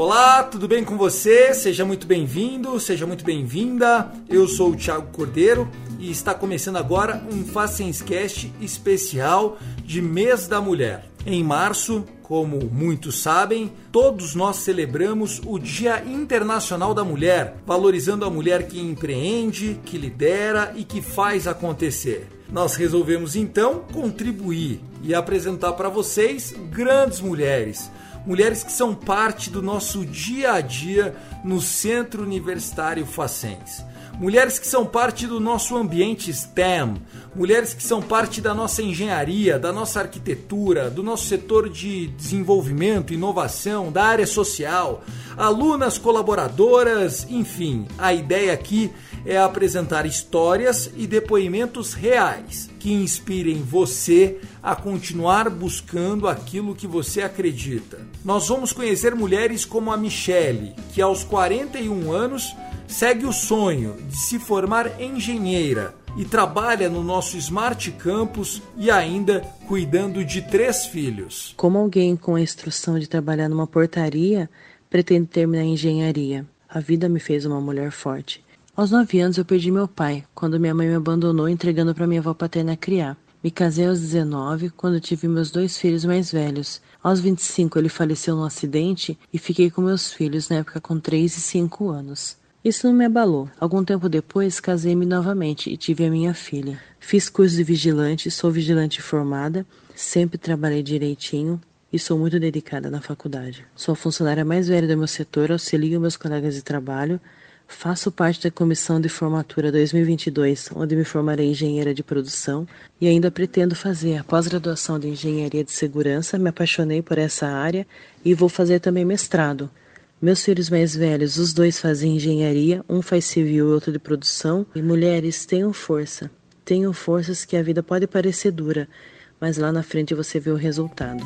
Olá, tudo bem com você? Seja muito bem-vindo, seja muito bem-vinda. Eu sou o Thiago Cordeiro e está começando agora um Facenscast especial de Mês da Mulher. Em março, como muitos sabem, todos nós celebramos o Dia Internacional da Mulher, valorizando a mulher que empreende, que lidera e que faz acontecer. Nós resolvemos então contribuir e apresentar para vocês grandes mulheres mulheres que são parte do nosso dia a dia no Centro Universitário Facens. Mulheres que são parte do nosso ambiente STEM, mulheres que são parte da nossa engenharia, da nossa arquitetura, do nosso setor de desenvolvimento, inovação, da área social, alunas colaboradoras, enfim, a ideia aqui é apresentar histórias e depoimentos reais que inspirem você a continuar buscando aquilo que você acredita. Nós vamos conhecer mulheres como a Michele, que aos 41 anos segue o sonho de se formar engenheira e trabalha no nosso Smart Campus e ainda cuidando de três filhos. Como alguém com a instrução de trabalhar numa portaria pretende terminar engenharia? A vida me fez uma mulher forte. Aos nove anos eu perdi meu pai, quando minha mãe me abandonou entregando para minha avó paterna criar. Me casei aos 19, quando tive meus dois filhos mais velhos. Aos 25 ele faleceu num acidente e fiquei com meus filhos, na época com 3 e 5 anos. Isso não me abalou. Algum tempo depois, casei-me novamente e tive a minha filha. Fiz curso de vigilante, sou vigilante formada, sempre trabalhei direitinho e sou muito dedicada na faculdade. Sou a funcionária mais velha do meu setor, auxilio meus colegas de trabalho, Faço parte da comissão de formatura 2022, onde me formarei engenheira de produção e ainda pretendo fazer a pós-graduação de engenharia de segurança. Me apaixonei por essa área e vou fazer também mestrado. Meus filhos mais velhos, os dois fazem engenharia, um faz civil e outro de produção. E mulheres, tenham força. Tenham forças que a vida pode parecer dura, mas lá na frente você vê o resultado.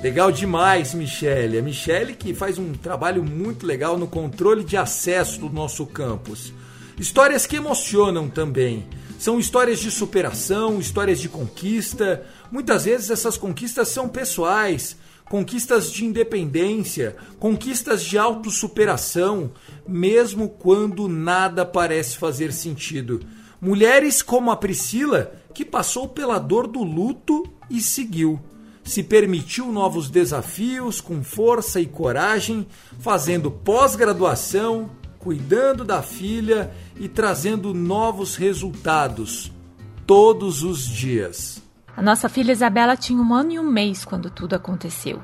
Legal demais, Michele. A Michele que faz um trabalho muito legal no controle de acesso do nosso campus. Histórias que emocionam também. São histórias de superação, histórias de conquista. Muitas vezes essas conquistas são pessoais, conquistas de independência, conquistas de autossuperação, mesmo quando nada parece fazer sentido. Mulheres como a Priscila, que passou pela dor do luto e seguiu se permitiu novos desafios com força e coragem, fazendo pós-graduação, cuidando da filha e trazendo novos resultados todos os dias. A nossa filha Isabela tinha um ano e um mês quando tudo aconteceu.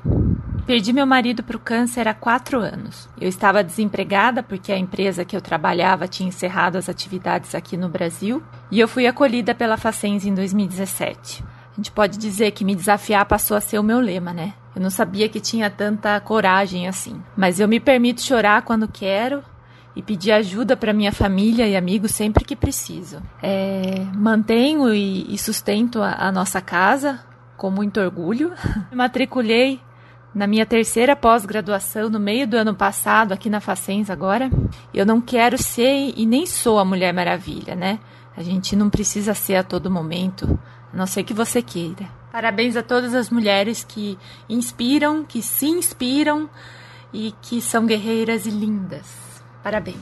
Perdi meu marido para o câncer há quatro anos. Eu estava desempregada porque a empresa que eu trabalhava tinha encerrado as atividades aqui no Brasil e eu fui acolhida pela Facens em 2017 gente pode dizer que me desafiar passou a ser o meu lema, né? Eu não sabia que tinha tanta coragem assim. Mas eu me permito chorar quando quero e pedir ajuda para minha família e amigos sempre que preciso. É, mantenho e, e sustento a, a, nossa casa com muito orgulho. Me matriculei na minha terceira pós-graduação no meio do ano passado aqui na Facens agora. Eu não quero ser e nem sou a Mulher Maravilha, né? A gente não precisa ser a todo momento a não ser que você queira. Parabéns a todas as mulheres que inspiram, que se inspiram e que são guerreiras e lindas. Parabéns.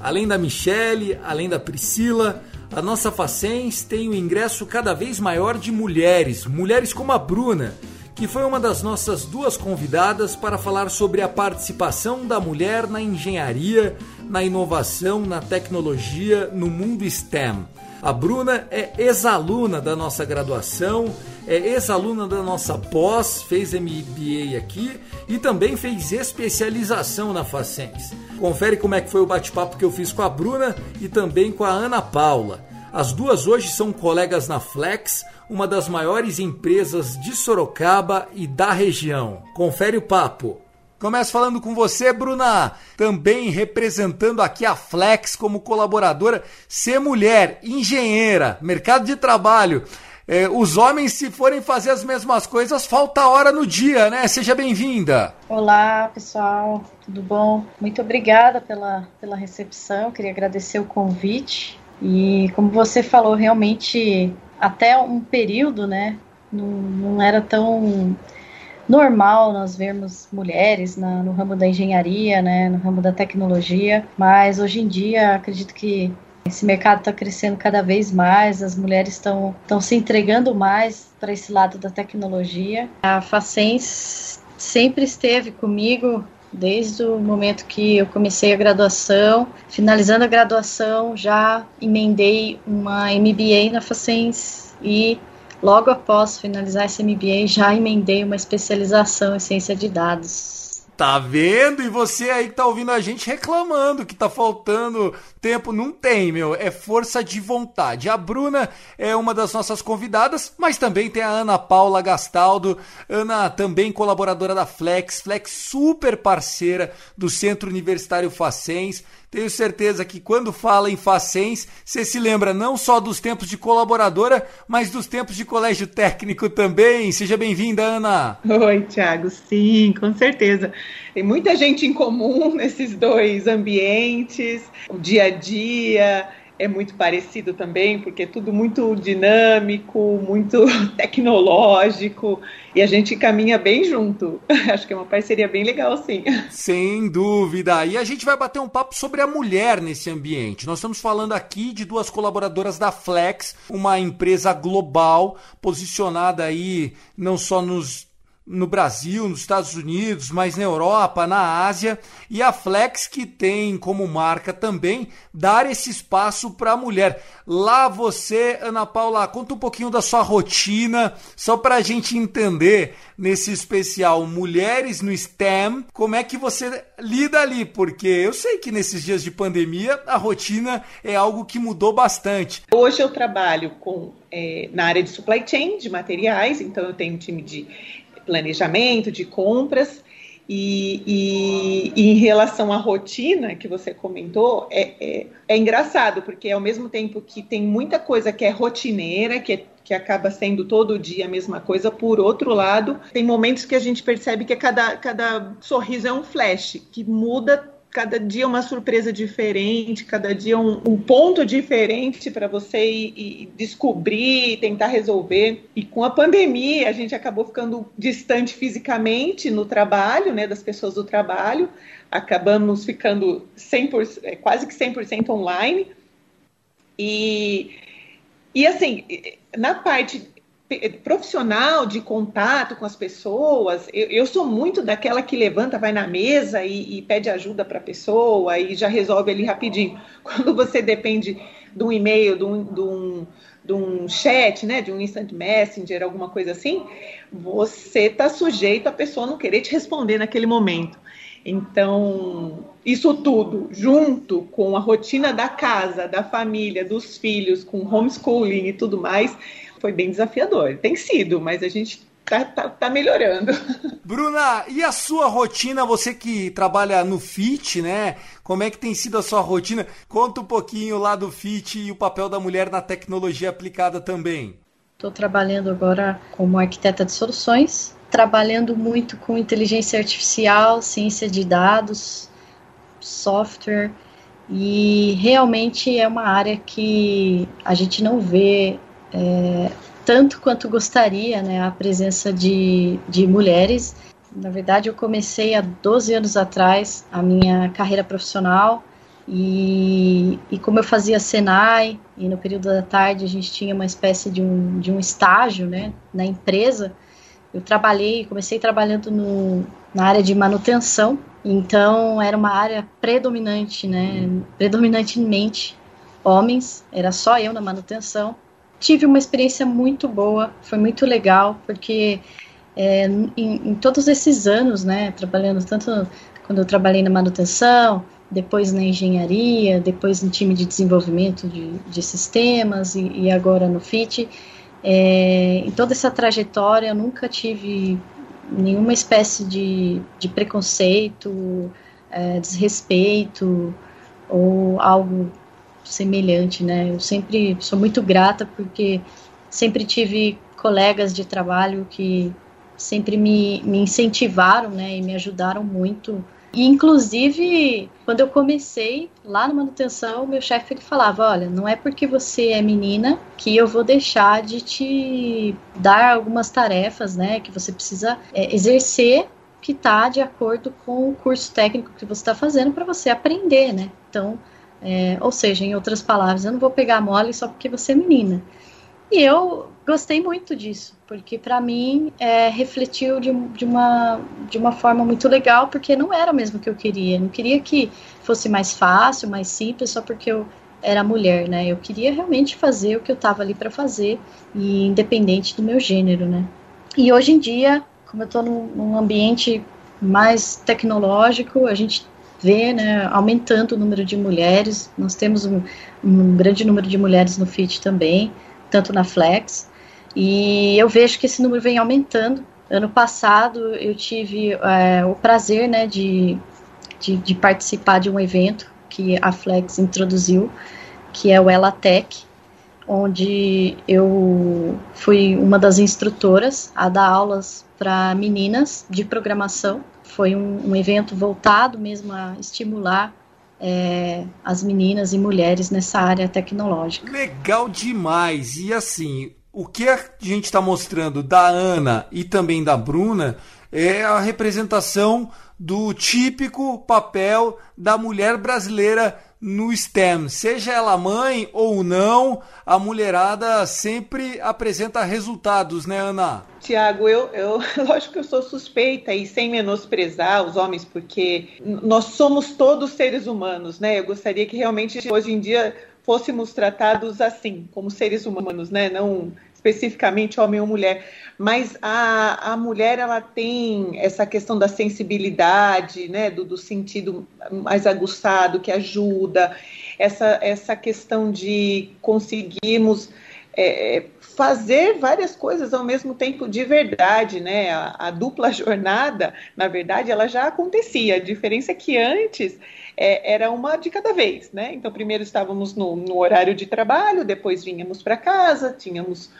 Além da Michele, além da Priscila, a nossa Facens tem um ingresso cada vez maior de mulheres, mulheres como a Bruna, que foi uma das nossas duas convidadas para falar sobre a participação da mulher na engenharia, na inovação, na tecnologia, no mundo STEM. A Bruna é ex-aluna da nossa graduação, é ex-aluna da nossa pós, fez MBA aqui e também fez especialização na Facens. Confere como é que foi o bate-papo que eu fiz com a Bruna e também com a Ana Paula. As duas hoje são colegas na Flex, uma das maiores empresas de Sorocaba e da região. Confere o papo. Começo falando com você, Bruna, também representando aqui a Flex como colaboradora, ser mulher, engenheira, mercado de trabalho. É, os homens, se forem fazer as mesmas coisas, falta hora no dia, né? Seja bem-vinda. Olá, pessoal, tudo bom? Muito obrigada pela, pela recepção, queria agradecer o convite. E como você falou, realmente, até um período, né, não, não era tão normal nós vermos mulheres na, no ramo da engenharia, né, no ramo da tecnologia, mas hoje em dia acredito que esse mercado está crescendo cada vez mais, as mulheres estão se entregando mais para esse lado da tecnologia. A Facens sempre esteve comigo desde o momento que eu comecei a graduação. Finalizando a graduação, já emendei uma MBA na Facens e logo após finalizar esse MBA, já emendei uma especialização em ciência de dados. Tá vendo? E você aí que tá ouvindo a gente reclamando que tá faltando tempo. Não tem, meu. É força de vontade. A Bruna é uma das nossas convidadas, mas também tem a Ana Paula Gastaldo. Ana também colaboradora da Flex. Flex super parceira do Centro Universitário Facens. Tenho certeza que quando fala em Facens, você se lembra não só dos tempos de colaboradora, mas dos tempos de colégio técnico também. Seja bem-vinda, Ana. Oi, Thiago. Sim, com certeza. Tem muita gente em comum nesses dois ambientes, o dia a dia é muito parecido também, porque é tudo muito dinâmico, muito tecnológico, e a gente caminha bem junto. Acho que é uma parceria bem legal, sim. Sem dúvida. E a gente vai bater um papo sobre a mulher nesse ambiente. Nós estamos falando aqui de duas colaboradoras da Flex, uma empresa global posicionada aí não só nos no Brasil, nos Estados Unidos, mas na Europa, na Ásia, e a Flex que tem como marca também dar esse espaço para a mulher. Lá você, Ana Paula, conta um pouquinho da sua rotina, só para a gente entender nesse especial Mulheres no STEM, como é que você lida ali, porque eu sei que nesses dias de pandemia a rotina é algo que mudou bastante. Hoje eu trabalho com é, na área de supply chain de materiais, então eu tenho um time de planejamento, de compras. E, e, e, em relação à rotina que você comentou, é, é, é, engraçado, porque ao mesmo tempo que tem muita coisa que é rotineira, que, é, que acaba sendo todo dia a mesma coisa, por outro lado, tem momentos que a gente percebe que cada, cada sorriso é um flash, que muda cada dia uma surpresa diferente, cada dia um, um ponto diferente para você ir, ir descobrir, tentar resolver. E com a pandemia, a gente acabou ficando distante fisicamente no trabalho, né, das pessoas do trabalho, acabamos ficando 100%, é, quase que 100% online. E, e assim, na parte profissional de contato com as pessoas, eu, eu, sou muito daquela que levanta, vai na mesa e, e pede ajuda para a pessoa e já resolve ali rapidinho. Quando você depende de um e-mail, de um, de um, de um chat, né, de um instant messenger, alguma coisa assim, você está sujeito a pessoa não querer te responder naquele momento. Então, isso tudo, junto com a rotina da casa, da família, dos filhos, com homeschooling e tudo mais, foi bem desafiador. Tem sido, mas a gente tá, tá, tá melhorando. Bruna, e a sua rotina? Você que trabalha no FIT, né? Como é que tem sido a sua rotina? Conta um pouquinho lá do FIT e o papel da mulher na tecnologia aplicada também. Estou trabalhando agora como arquiteta de soluções, trabalhando muito com inteligência artificial, ciência de dados, software, e realmente é uma área que a gente não vê é, tanto quanto gostaria, né, a presença de, de mulheres. Na verdade, eu comecei há 12 anos atrás a minha carreira profissional e, e como eu fazia Senai e no período da tarde a gente tinha uma espécie de um, de um estágio né, na empresa, eu trabalhei, comecei trabalhando no, na área de manutenção, então era uma área predominante, né, predominantemente homens, era só eu na manutenção tive uma experiência muito boa, foi muito legal, porque é, em, em, todos esses anos, né, trabalhando tanto quando eu trabalhei na manutenção, depois na engenharia, depois no time de desenvolvimento de, de sistemas e, e, agora no FIT, é, em toda essa trajetória eu nunca tive nenhuma espécie de, de preconceito, é, desrespeito ou algo semelhante, né? Eu sempre sou muito grata porque sempre tive colegas de trabalho que sempre me, me incentivaram, né, e me ajudaram muito E, inclusive, quando eu comecei lá na manutenção, meu chefe ele falava: Olha, não é porque você é menina que eu vou deixar de te dar algumas tarefas, né, que você precisa é, exercer que está de acordo com o curso técnico que você está fazendo para você aprender, né? Então, é, ou seja, em outras palavras, eu não vou pegar mole só porque você é menina. E eu gostei muito disso, porque para mim é, refletiu de, de, uma, de uma forma muito legal, porque não era mesmo o que eu queria. Eu não queria que fosse mais fácil, mais simples, só porque eu era mulher, né? Eu queria realmente fazer o que eu estava ali para fazer, e independente do meu gênero, né? E hoje em dia, como eu estou num, num ambiente mais tecnológico, a gente vê né, aumentando o número de mulheres. Nós temos um, um grande número de mulheres no FIT também, tanto na Flex. E eu vejo que esse número vem aumentando. Ano passado eu tive é, o prazer né, de, de, de, participar de um evento que a Flex introduziu, que é o Elatec, onde eu fui uma das instrutoras a dar aulas para meninas de programação foi um, um evento voltado mesmo a estimular é, as meninas e mulheres nessa área tecnológica. Legal demais! E assim, o que a gente está mostrando da Ana e também da Bruna é a representação do típico papel da mulher brasileira no STEM, seja ela mãe ou não, a mulherada sempre apresenta resultados, né, Ana? Tiago, eu, eu, lógico que eu sou suspeita e sem menosprezar os homens, porque nós somos todos seres humanos, né? Eu gostaria que realmente hoje em dia fôssemos tratados assim, como seres humanos, né? Não especificamente homem ou mulher, mas a, a mulher ela tem essa questão da sensibilidade, né, do, do sentido mais aguçado que ajuda, essa, essa questão de conseguirmos é, fazer várias coisas ao mesmo tempo de verdade, né? A, a, dupla jornada, na verdade, ela já acontecia. A diferença é que antes é, era uma de cada vez, né? Então, primeiro estávamos no, no horário de trabalho, depois vínhamos para casa, tínhamos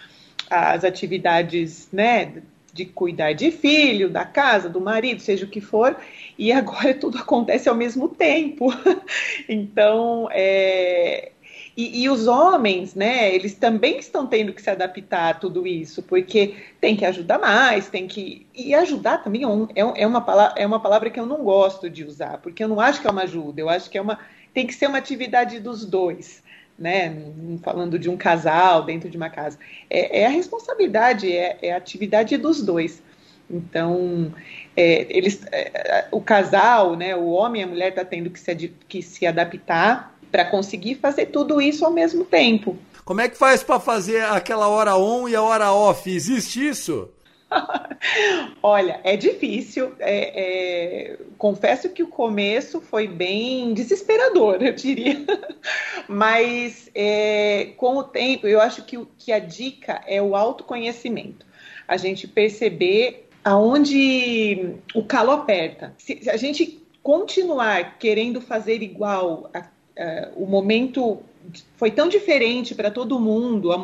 as atividades, né, de cuidar de filho, da casa, do marido, seja o que for, e agora tudo acontece ao mesmo tempo. então, é, e, e, os homens, né, eles também estão tendo que se adaptar a tudo isso, porque tem que ajudar mais, tem que. E ajudar também é, um, é, é uma, palavra, é uma palavra que eu não gosto de usar, porque eu não acho que é uma ajuda, eu acho que é uma. Tem que ser uma atividade dos dois né, falando de um casal dentro de uma casa, é, é a responsabilidade, é, é, a atividade dos dois. Então, é, eles, é, o casal, né, o homem e a mulher está tendo que se, que se adaptar para conseguir fazer tudo isso ao mesmo tempo. Como é que faz para fazer aquela hora on e a hora off? Existe isso? Olha, é difícil. É, é, confesso que o começo foi bem desesperador, eu diria. Mas é, com o tempo, eu acho que, que a dica é o autoconhecimento. A gente perceber aonde o calo aperta. Se, a gente continuar querendo fazer igual, a, a, o momento foi tão diferente para todo mundo, a,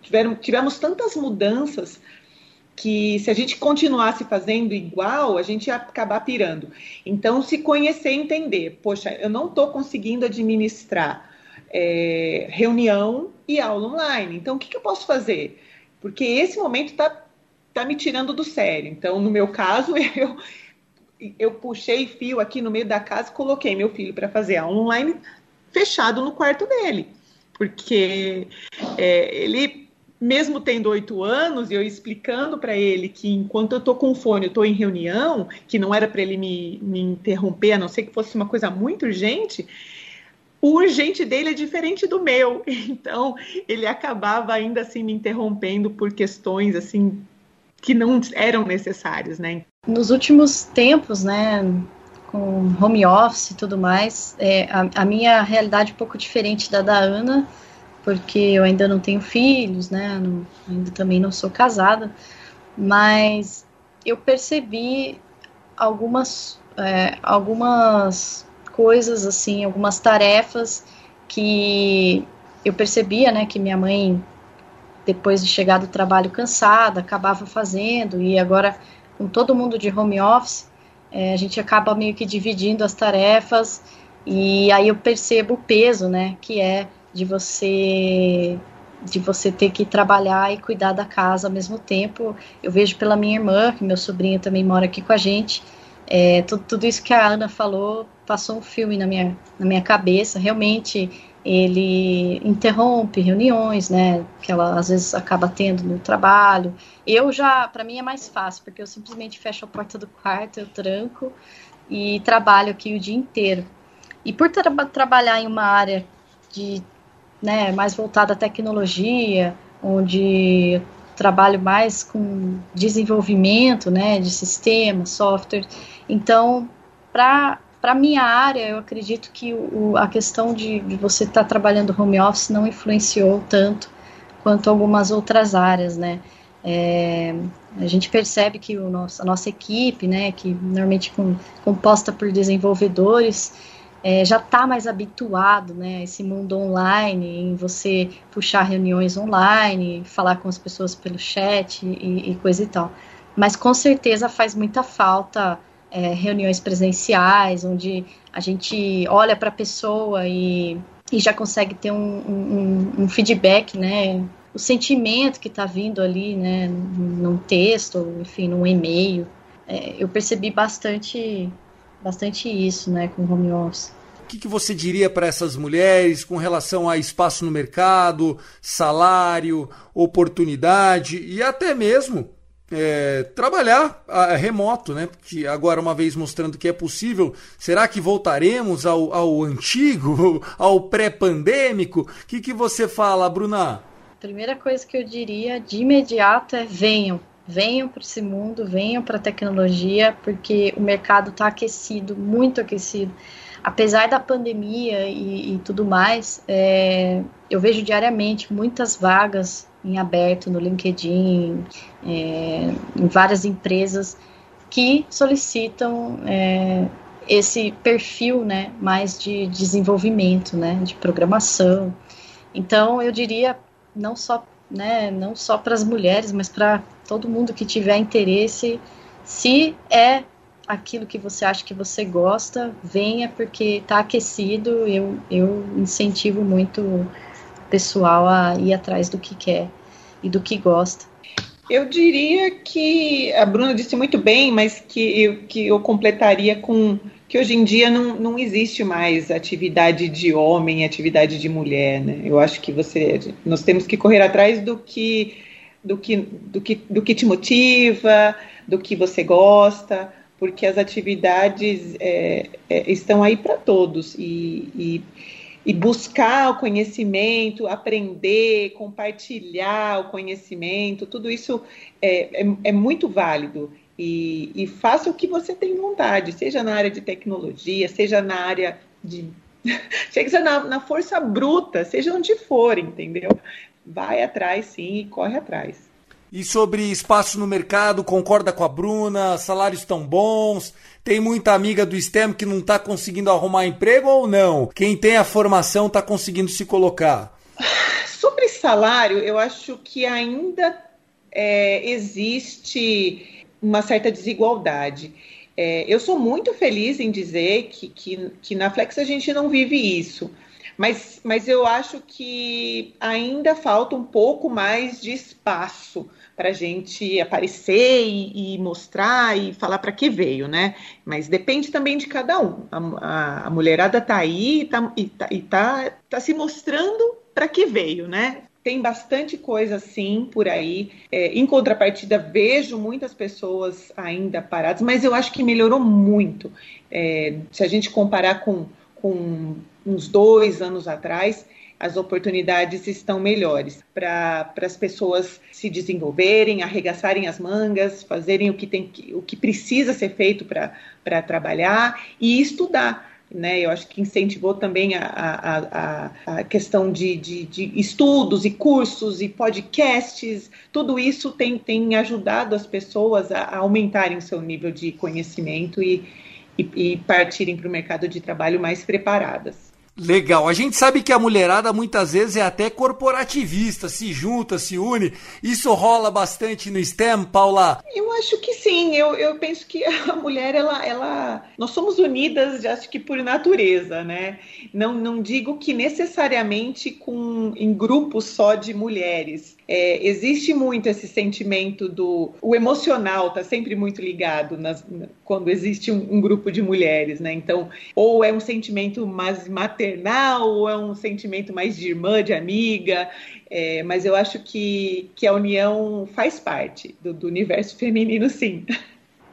tiveram, tivemos tantas mudanças que se a gente continuasse fazendo igual, a gente ia acabar pirando. Então, se conhecer e entender, poxa, eu não estou conseguindo administrar é, reunião e aula online, então o que, que eu posso fazer? Porque esse momento está tá me tirando do sério. Então, no meu caso, eu, eu puxei fio aqui no meio da casa, coloquei meu filho para fazer aula online fechado no quarto dele, porque é, ele mesmo tendo oito anos, eu explicando para ele que enquanto eu estou com fone, eu estou em reunião, que não era para ele me, me interromper, a não ser que fosse uma coisa muito urgente, o urgente dele é diferente do meu. Então, ele acabava ainda assim me interrompendo por questões assim que não eram necessárias, né? Nos últimos tempos, né, com home office e tudo mais, é, a, a minha realidade é um pouco diferente da da Ana, porque eu ainda não tenho filhos, né? Não, ainda também não sou casada, mas eu percebi algumas, é, algumas coisas, assim, algumas tarefas que eu percebia, né, que minha mãe, depois de chegar do trabalho cansada, acabava fazendo, e agora com todo mundo de home office, é, a gente acaba meio que dividindo as tarefas e aí eu percebo o peso, né, que é de você de você ter que trabalhar e cuidar da casa ao mesmo tempo. Eu vejo pela minha irmã, que meu sobrinho também mora aqui com a gente, é, tudo, tudo, isso que a Ana falou passou um filme na minha, na minha cabeça. Realmente, ele interrompe reuniões, né? Que ela às vezes acaba tendo no trabalho. Eu já, para mim é mais fácil, porque eu simplesmente fecho a porta do quarto, eu tranco e trabalho aqui o dia inteiro. E por tra trabalhar em uma área de, né, mais voltada à tecnologia, onde trabalho mais com desenvolvimento, né, de sistemas, software. Então, para para minha área, eu acredito que o, a questão de, de você estar tá trabalhando home office não influenciou tanto quanto algumas outras áreas, né? É, a gente percebe que o nosso, a nossa equipe, né, que normalmente com, composta por desenvolvedores, é, já está mais habituado, né, a esse mundo online, em você puxar reuniões online, falar com as pessoas pelo chat e, e coisa e tal. Mas com certeza faz muita falta é, reuniões presenciais, onde a gente olha para a pessoa e, e já consegue ter um, um, um feedback, né? O sentimento que está vindo ali, né? Num texto, enfim, num e-mail. É, eu percebi bastante, bastante isso, né? Com home office. Que, que, você diria para essas mulheres com relação a espaço no mercado, salário, oportunidade e até mesmo é, trabalhar a, a remoto, né? Porque agora, uma vez mostrando que é possível, será que voltaremos ao, ao antigo, ao pré-pandêmico? O que, que você fala, Bruna? Primeira coisa que eu diria de imediato é venham. Venham para esse mundo, venham para a tecnologia, porque o mercado está aquecido, muito aquecido. Apesar da pandemia e, e tudo mais, é, eu vejo diariamente muitas vagas em aberto no LinkedIn, é, em várias empresas que solicitam é, esse perfil né, mais de desenvolvimento, né, de programação. Então, eu diria, não só, né, não só para as mulheres, mas para todo mundo que tiver interesse, se é aquilo que você acha que você gosta, venha, porque está aquecido, eu, eu incentivo muito pessoal a ir atrás do que quer e do que gosta. Eu diria que a Bruna disse muito bem, mas que eu, que eu completaria com que hoje em dia não, não existe mais atividade de homem, atividade de mulher, né? Eu acho que você, nós temos que correr atrás do que, do que, do que, do que te motiva, do que você gosta, porque as atividades é, é, estão aí para todos e, e e buscar o conhecimento, aprender, compartilhar o conhecimento, tudo isso é, é, é muito válido. E, e, faça o que você tem vontade, seja na área de tecnologia, seja na área de. seja na, na força bruta, seja onde for, entendeu? Vai atrás sim e corre atrás. E sobre espaço no mercado, concorda com a Bruna? Salários tão bons? Tem muita amiga do STEM que não está conseguindo arrumar emprego ou não? Quem tem a formação está conseguindo se colocar? Sobre salário, eu acho que ainda é, existe uma certa desigualdade. É, eu sou muito feliz em dizer que, que, que na Flex a gente não vive isso. Mas, mas eu acho que ainda falta um pouco mais de espaço para a gente aparecer e, e, mostrar e falar para que veio, né? Mas depende também de cada um. A, a, a mulherada está aí e está tá, tá, tá se mostrando para que veio, né? Tem bastante coisa assim por aí. É, em contrapartida, vejo muitas pessoas ainda paradas, mas eu acho que melhorou muito. É, se a gente comparar com, com uns dois anos atrás, as oportunidades estão melhores para as pessoas se desenvolverem, arregaçarem as mangas, fazerem o que, tem, o que precisa ser feito para trabalhar e estudar. Né, eu acho que incentivou também a, a, a, a questão de, de, de, estudos e cursos e podcasts, tudo isso tem, tem ajudado as pessoas a, aumentarem o seu nível de conhecimento e, e, e partirem para o mercado de trabalho mais preparadas. Legal. A gente sabe que a mulherada muitas vezes é até corporativista, se junta, se une. Isso rola bastante no STEM, Paula? Eu acho que sim. Eu, eu penso que a mulher, ela, ela. Nós somos unidas, acho que por natureza, né? Não, não digo que necessariamente com, em grupos só de mulheres. É, existe muito esse sentimento do. O emocional está sempre muito ligado nas, quando existe um, um, grupo de mulheres, né? Então, ou é um sentimento mais maternal, ou é um sentimento mais de irmã, de amiga. É, mas eu acho que, que a união faz parte do, do universo feminino, sim.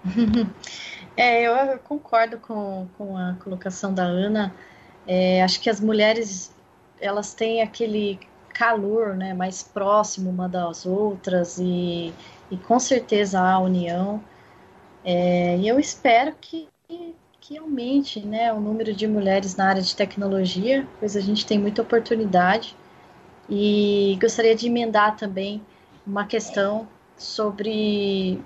É, eu concordo com, com a colocação da Ana. É, acho que as mulheres elas têm aquele calor, né, mais próximo uma das outras e, e com certeza há união. É, e eu espero que, que aumente né, o número de mulheres na área de tecnologia, pois a gente tem muita oportunidade. E gostaria de emendar também uma questão sobre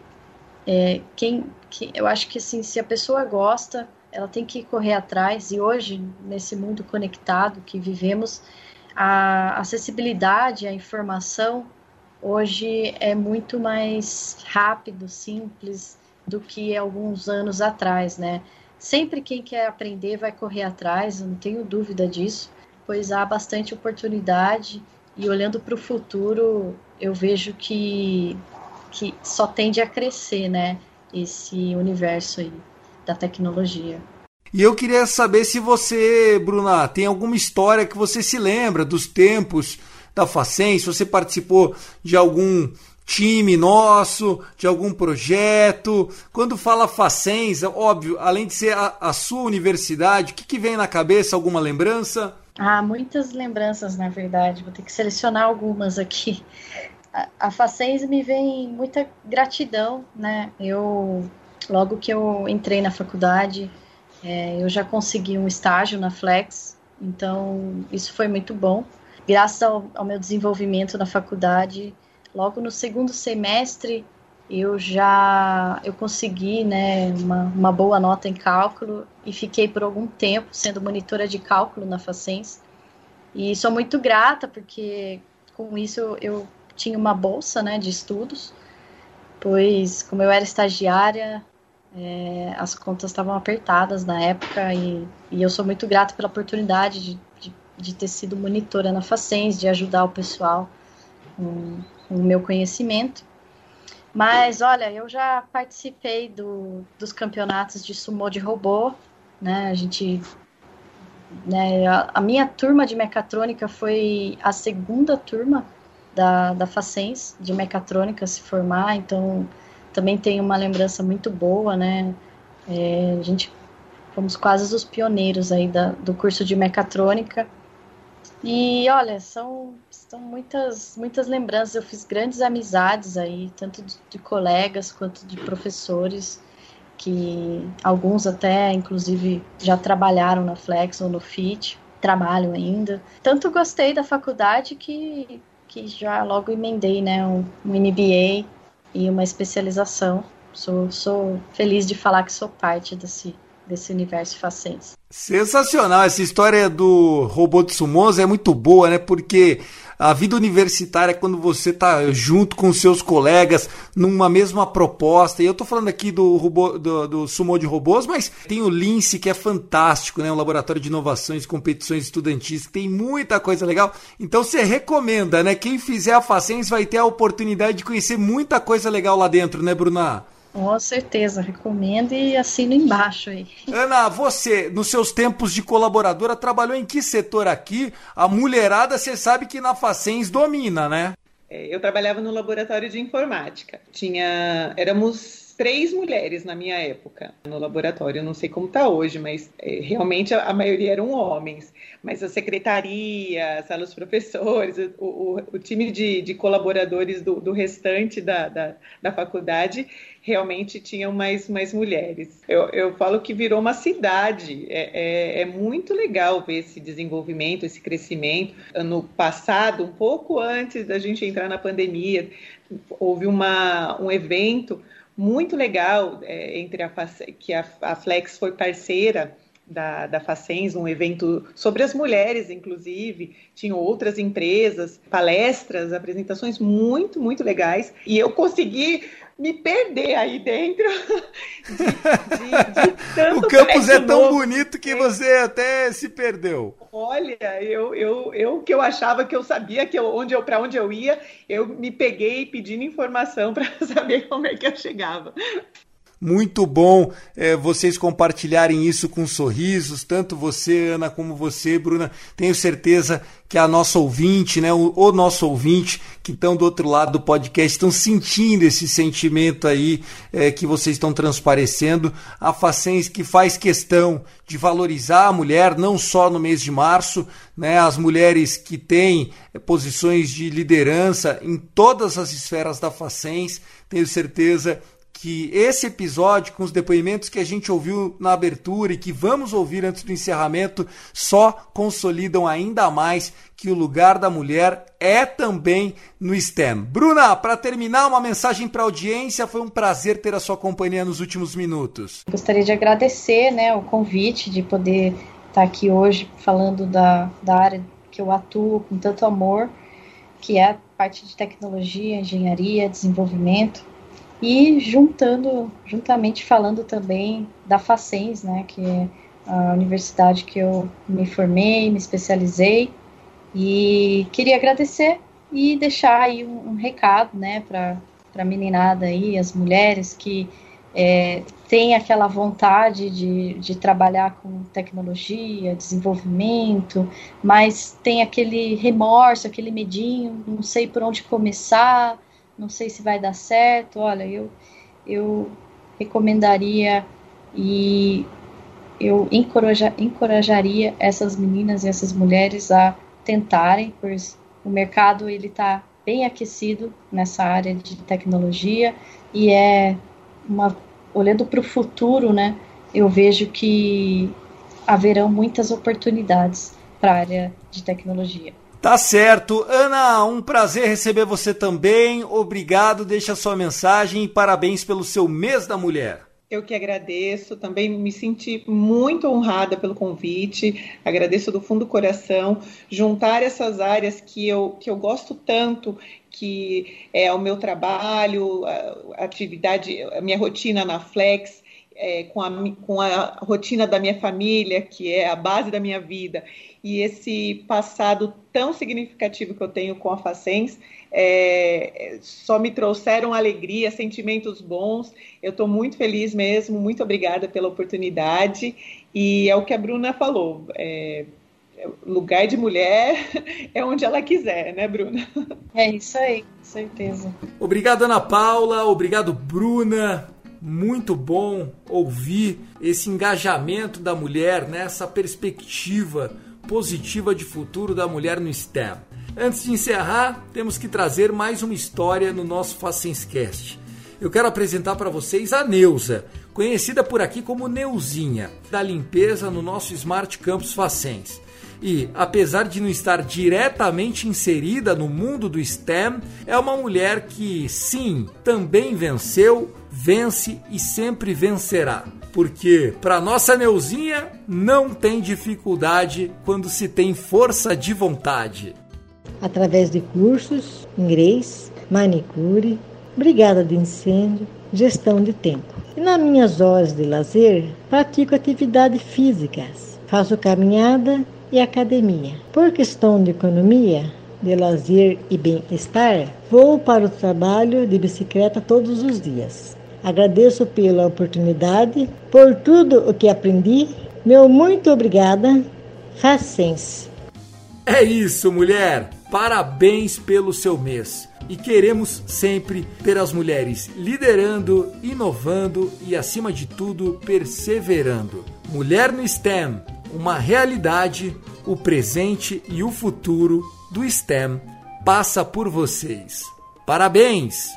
é, quem. Que, eu acho que assim, se a pessoa gosta, ela tem que correr atrás. E hoje, nesse mundo conectado que vivemos, a acessibilidade à informação hoje é muito mais rápido, simples do que alguns anos atrás, né? Sempre quem quer aprender vai correr atrás, não tenho dúvida disso, pois há bastante oportunidade e olhando para o futuro, eu vejo que, que só tende a crescer, né? Esse universo aí da tecnologia. E eu queria saber se você, Bruna, tem alguma história que você se lembra dos tempos da Facem, se você participou de algum time nosso, de algum projeto. Quando fala Facens, óbvio, além de ser a, a sua universidade, o que, que, vem na cabeça? Alguma lembrança? Ah, muitas lembranças, na verdade. Vou ter que selecionar algumas aqui. A, a Facens me vem muita gratidão, né? Eu, logo que eu entrei na faculdade, é, eu já consegui um estágio na Flex, então isso foi muito bom. Graças ao, ao meu desenvolvimento na faculdade, logo no segundo semestre eu já eu consegui né, uma, uma, boa nota em cálculo e fiquei por algum tempo sendo monitora de cálculo na Facens. E sou muito grata porque com isso eu tinha uma bolsa né, de estudos, pois como eu era estagiária, é, as contas estavam apertadas na época e, e, eu sou muito grata pela oportunidade de, de, de, ter sido monitora na Facens, de ajudar o pessoal com, o meu conhecimento. Mas, olha, eu já participei do, dos campeonatos de sumô de robô, né, a gente... Né, a, a minha turma de mecatrônica foi a segunda turma da, da Facens de mecatrônica se formar, então também tem uma lembrança muito boa, né? É, a gente fomos quase os pioneiros aí da, do curso de mecatrônica. E olha, são, são muitas, muitas lembranças. Eu fiz grandes amizades aí, tanto de, de colegas quanto de professores, que alguns até, inclusive, já trabalharam na Flex ou no FIT, trabalham ainda. Tanto gostei da faculdade que, que já logo emendei né, um, um MBA e uma especialização. Sou, sou feliz de falar que sou parte desse, desse universo facense. Sensacional! Essa história do robô de sumos é muito boa, né? Porque a vida universitária é quando você está junto com seus colegas numa mesma proposta. E eu estou falando aqui do, robô, do, do Sumo de Robôs, mas tem o Lince, que é fantástico, né? Um laboratório de inovações competições estudantis, que tem muita coisa legal. Então você recomenda, né? Quem fizer a Facens vai ter a oportunidade de conhecer muita coisa legal lá dentro, né, Bruna? Com certeza, recomendo e assino embaixo aí. Ana, você, nos seus tempos de colaboradora, trabalhou em que setor aqui? A mulherada, você sabe que na Facens domina, né? É, eu trabalhava no laboratório de informática. Tinha, éramos três mulheres na minha época no laboratório. Eu não sei como está hoje, mas é, realmente a, a, maioria eram homens. Mas a secretaria, a sala dos professores, o, o, o time de, de colaboradores do, do restante da, da, da faculdade realmente tinham mais, mais mulheres. Eu, eu falo que virou uma cidade. É, é, é, muito legal ver esse desenvolvimento, esse crescimento. Ano passado, um pouco antes da gente entrar na pandemia, houve uma, um evento muito legal é, entre a que a, a Flex foi parceira da, da Facens, um evento sobre as mulheres, inclusive. Tinham outras empresas, palestras, apresentações muito, muito legais. E eu consegui me perder aí dentro. De, de, de o campus é tão novo. bonito que você até se perdeu. Olha, eu, eu, eu que eu achava que eu sabia que eu, onde eu para onde eu ia, eu me peguei pedindo informação para saber como é que eu chegava. Muito bom é, vocês compartilharem isso com sorrisos, tanto você, Ana, como você, Bruna. Tenho certeza que a nossa ouvinte, né, o, o nosso ouvinte que estão do outro lado do podcast estão sentindo esse sentimento aí é, que vocês estão transparecendo. A Facens que faz questão de valorizar a mulher, não só no mês de março, né, as mulheres que têm é, posições de liderança em todas as esferas da Facens. Tenho certeza que esse episódio, com os depoimentos que a gente ouviu na abertura e que vamos ouvir antes do encerramento, só consolidam ainda mais que o lugar da mulher é também no STEM. Bruna, para terminar, uma mensagem para a audiência. Foi um prazer ter a sua companhia nos últimos minutos. Gostaria de agradecer né, o convite de poder estar aqui hoje falando da, da área que eu atuo com tanto amor, que é a parte de tecnologia, engenharia, desenvolvimento e juntando, juntamente falando também da Facens, né, que é a universidade que eu me formei, me especializei, e queria agradecer e deixar aí um, um recado, né, para a meninada aí, as mulheres que é, têm aquela vontade de, de trabalhar com tecnologia, desenvolvimento, mas tem aquele remorso, aquele medinho, não sei por onde começar, não sei se vai dar certo. Olha, eu, eu recomendaria e eu encoraja, encorajaria essas meninas e essas mulheres a tentarem, pois o mercado ele está bem aquecido nessa área de tecnologia e é uma olhando para o futuro, né? Eu vejo que haverão muitas oportunidades para a área de tecnologia. Tá certo. Ana, um prazer receber você também. Obrigado, deixa sua mensagem e parabéns pelo seu mês da mulher. Eu que agradeço, também me senti muito honrada pelo convite, agradeço do fundo do coração. Juntar essas áreas que eu, que eu gosto tanto, que é o meu trabalho, a atividade, a minha rotina na Flex, é, com, a, com a rotina da minha família, que é a base da minha vida, e esse passado tão significativo que eu tenho com a Facens é, só me trouxeram alegria, sentimentos bons. Eu estou muito feliz mesmo, muito obrigada pela oportunidade. E é o que a Bruna falou: é, lugar de mulher é onde ela quiser, né, Bruna? É isso aí, com certeza. Obrigado, Ana Paula. Obrigado, Bruna. Muito bom ouvir esse engajamento da mulher nessa perspectiva positiva de futuro da mulher no STEM. Antes de encerrar, temos que trazer mais uma história no nosso Facenscast. Eu quero apresentar para vocês a Neuza, conhecida por aqui como Neuzinha, da limpeza no nosso Smart Campus Facens. E, apesar de não estar diretamente inserida no mundo do STEM, é uma mulher que, sim, também venceu, vence e sempre vencerá porque para nossa Neuzinha não tem dificuldade quando se tem força de vontade. Através de cursos, inglês, manicure, brigada de incêndio, gestão de tempo. E nas minhas horas de lazer, pratico atividades físicas, faço caminhada e academia. Por questão de economia, de lazer e bem-estar, vou para o trabalho de bicicleta todos os dias. Agradeço pela oportunidade, por tudo o que aprendi. Meu muito obrigada. Facens. É isso, mulher. Parabéns pelo seu mês. E queremos sempre ter as mulheres liderando, inovando e, acima de tudo, perseverando. Mulher no STEM, uma realidade, o presente e o futuro do STEM passa por vocês. Parabéns!